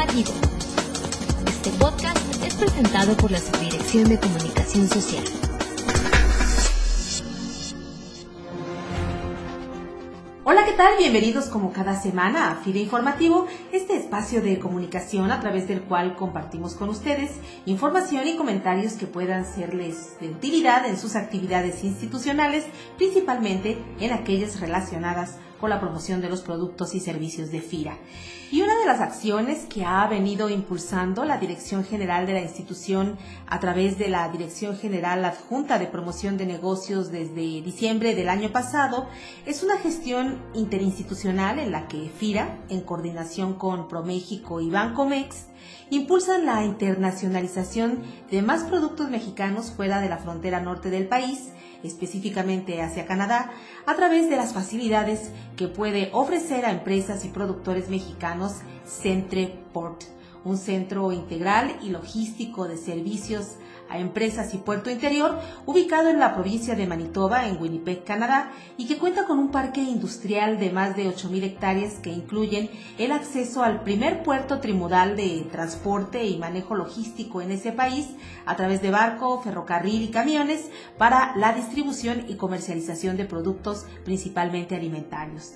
Este podcast es presentado por la Subdirección de Comunicación Social. Hola, ¿qué tal? Bienvenidos como cada semana a FIRE Informativo, este espacio de comunicación a través del cual compartimos con ustedes información y comentarios que puedan serles de utilidad en sus actividades institucionales, principalmente en aquellas relacionadas con la promoción de los productos y servicios de FIRA. Y una de las acciones que ha venido impulsando la Dirección General de la institución a través de la Dirección General Adjunta de Promoción de Negocios desde diciembre del año pasado es una gestión interinstitucional en la que FIRA, en coordinación con ProMéxico y Bancomex, impulsan la internacionalización de más productos mexicanos fuera de la frontera norte del país, específicamente hacia Canadá, a través de las facilidades que puede ofrecer a empresas y productores mexicanos Centreport, un centro integral y logístico de servicios a empresas y puerto interior, ubicado en la provincia de Manitoba, en Winnipeg, Canadá, y que cuenta con un parque industrial de más de 8.000 hectáreas que incluyen el acceso al primer puerto trimodal de transporte y manejo logístico en ese país a través de barco, ferrocarril y camiones para la distribución y comercialización de productos principalmente alimentarios.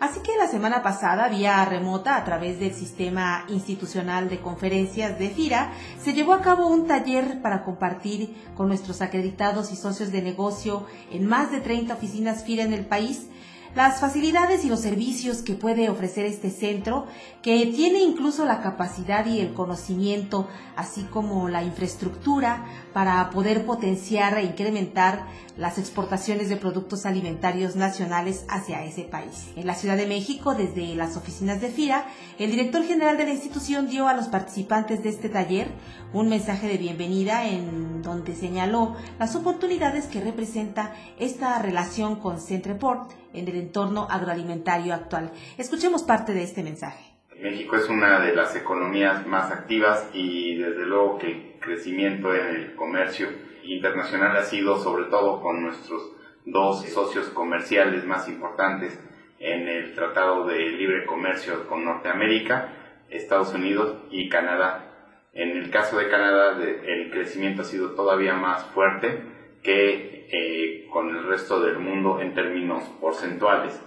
Así que la semana pasada, vía remota, a través del sistema institucional de conferencias de FIRA, se llevó a cabo un taller para compartir con nuestros acreditados y socios de negocio en más de 30 oficinas FIRA en el país las facilidades y los servicios que puede ofrecer este centro, que tiene incluso la capacidad y el conocimiento, así como la infraestructura para poder potenciar e incrementar las exportaciones de productos alimentarios nacionales hacia ese país. En la Ciudad de México, desde las oficinas de FIRA, el director general de la institución dio a los participantes de este taller un mensaje de bienvenida en donde señaló las oportunidades que representa esta relación con Centreport en el entorno agroalimentario actual. Escuchemos parte de este mensaje. México es una de las economías más activas y desde luego que el crecimiento en el comercio internacional ha sido sobre todo con nuestros dos socios comerciales más importantes en el Tratado de Libre Comercio con Norteamérica, Estados Unidos y Canadá. En el caso de Canadá el crecimiento ha sido todavía más fuerte que eh, con el resto del mundo en términos porcentuales.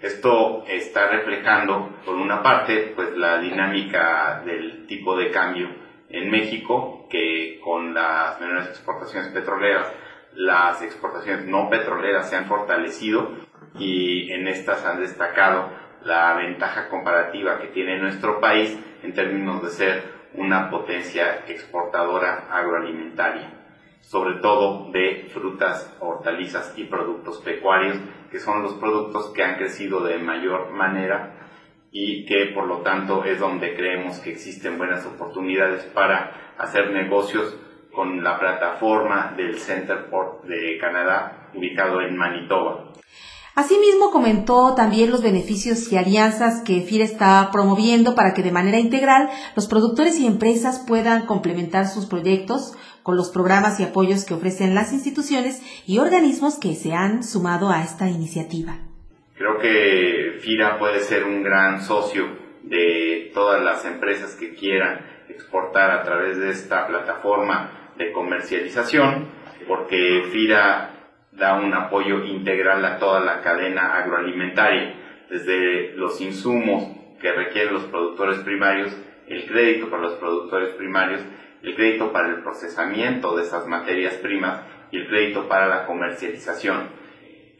Esto está reflejando, por una parte, pues la dinámica del tipo de cambio en México, que con las menores exportaciones petroleras, las exportaciones no petroleras se han fortalecido y en estas han destacado la ventaja comparativa que tiene nuestro país en términos de ser una potencia exportadora agroalimentaria sobre todo de frutas, hortalizas y productos pecuarios, que son los productos que han crecido de mayor manera y que por lo tanto es donde creemos que existen buenas oportunidades para hacer negocios con la plataforma del Centerport de Canadá ubicado en Manitoba. Asimismo, comentó también los beneficios y alianzas que FIRA está promoviendo para que de manera integral los productores y empresas puedan complementar sus proyectos con los programas y apoyos que ofrecen las instituciones y organismos que se han sumado a esta iniciativa. Creo que FIRA puede ser un gran socio de todas las empresas que quieran exportar a través de esta plataforma de comercialización, porque FIRA da un apoyo integral a toda la cadena agroalimentaria, desde los insumos que requieren los productores primarios, el crédito para los productores primarios, el crédito para el procesamiento de esas materias primas y el crédito para la comercialización.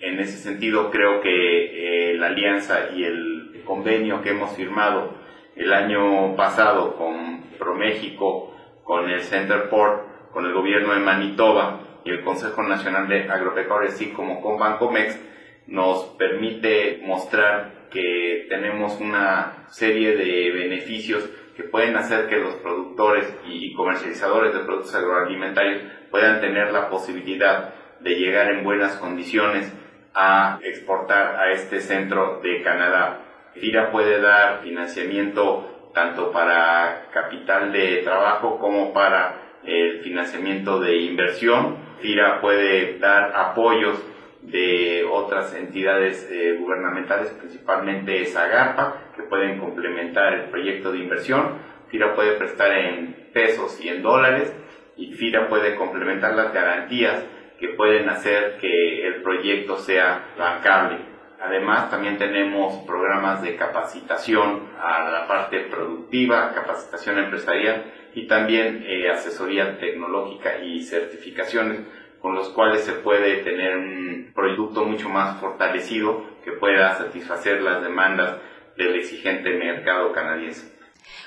En ese sentido, creo que eh, la alianza y el convenio que hemos firmado el año pasado con ProMéxico, con el Center Port, con el gobierno de Manitoba, y el Consejo Nacional de Agropecuaria, así como con Bancomex, nos permite mostrar que tenemos una serie de beneficios que pueden hacer que los productores y comercializadores de productos agroalimentarios puedan tener la posibilidad de llegar en buenas condiciones a exportar a este centro de Canadá. FIRA puede dar financiamiento tanto para capital de trabajo como para el financiamiento de inversión. FIRA puede dar apoyos de otras entidades eh, gubernamentales, principalmente esa AGARPA, que pueden complementar el proyecto de inversión. FIRA puede prestar en pesos y en dólares y FIRA puede complementar las garantías que pueden hacer que el proyecto sea bancable. Además, también tenemos programas de capacitación a la parte productiva, capacitación empresarial y también eh, asesoría tecnológica y certificaciones con los cuales se puede tener un producto mucho más fortalecido que pueda satisfacer las demandas del exigente mercado canadiense.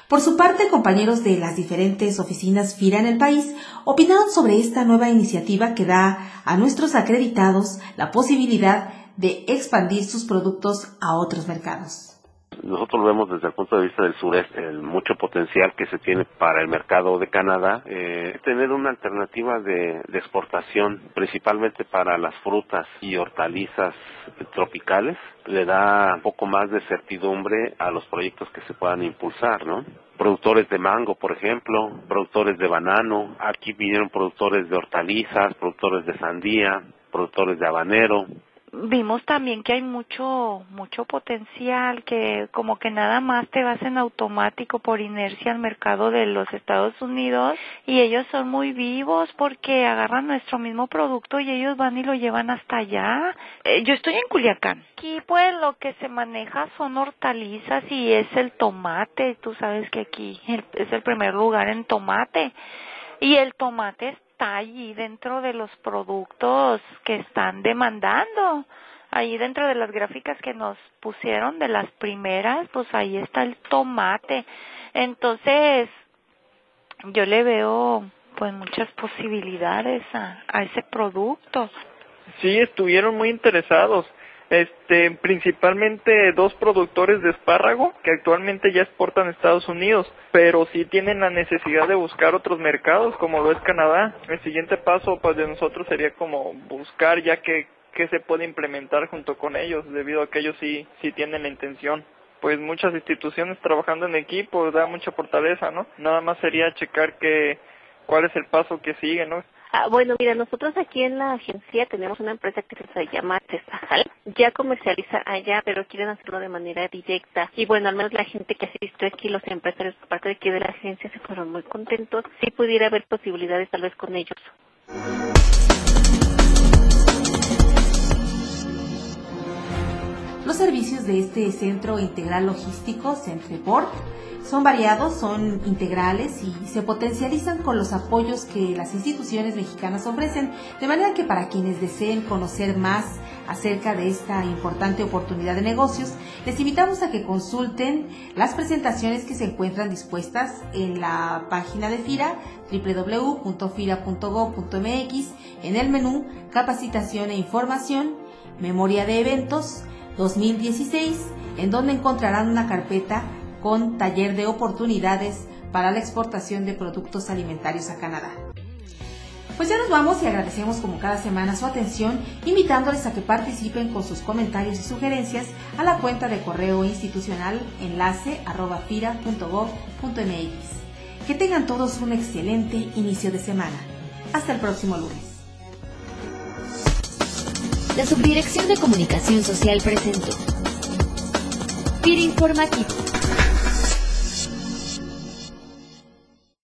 Por su parte, compañeros de las diferentes oficinas FIRA en el país opinaron sobre esta nueva iniciativa que da a nuestros acreditados la posibilidad de expandir sus productos a otros mercados nosotros lo vemos desde el punto de vista del sureste, el mucho potencial que se tiene para el mercado de Canadá, eh, tener una alternativa de, exportación, principalmente para las frutas y hortalizas tropicales, le da un poco más de certidumbre a los proyectos que se puedan impulsar, ¿no? Productores de mango, por ejemplo, productores de banano, aquí vinieron productores de hortalizas, productores de sandía, productores de habanero, vimos también que hay mucho mucho potencial que como que nada más te vas en automático por inercia al mercado de los Estados Unidos y ellos son muy vivos porque agarran nuestro mismo producto y ellos van y lo llevan hasta allá. Eh, yo estoy en Culiacán. Aquí pues lo que se maneja son hortalizas y es el tomate. Tú sabes que aquí es el primer lugar en tomate. Y el tomate está allí dentro de los productos que están demandando. Ahí dentro de las gráficas que nos pusieron de las primeras, pues ahí está el tomate. Entonces, yo le veo pues muchas posibilidades a, a ese producto. Sí, estuvieron muy interesados este, principalmente dos productores de espárrago que actualmente ya exportan a Estados Unidos, pero sí tienen la necesidad de buscar otros mercados como lo es Canadá. El siguiente paso pues de nosotros sería como buscar ya que, que se puede implementar junto con ellos, debido a que ellos sí, sí tienen la intención pues muchas instituciones trabajando en equipo da mucha fortaleza, ¿no? Nada más sería checar que cuál es el paso que sigue, ¿no? Ah, bueno, mira, nosotros aquí en la agencia tenemos una empresa que se llama Tesajal. Ya comercializa allá, pero quieren hacerlo de manera directa. Y bueno, al menos la gente que visto aquí, los empresarios, aparte de aquí de la agencia, se fueron muy contentos. Si pudiera haber posibilidades tal vez con ellos. Los servicios de este Centro Integral Logístico, Centreport, son variados, son integrales y se potencializan con los apoyos que las instituciones mexicanas ofrecen, de manera que para quienes deseen conocer más acerca de esta importante oportunidad de negocios, les invitamos a que consulten las presentaciones que se encuentran dispuestas en la página de FIRA www.fira.gov.mx en el menú Capacitación e Información, Memoria de Eventos 2016, en donde encontrarán una carpeta con taller de oportunidades para la exportación de productos alimentarios a Canadá. Pues ya nos vamos y agradecemos como cada semana su atención, invitándoles a que participen con sus comentarios y sugerencias a la cuenta de correo institucional enlace arroba Que tengan todos un excelente inicio de semana. Hasta el próximo lunes. La Subdirección de Comunicación Social presentó. FIRA Informativo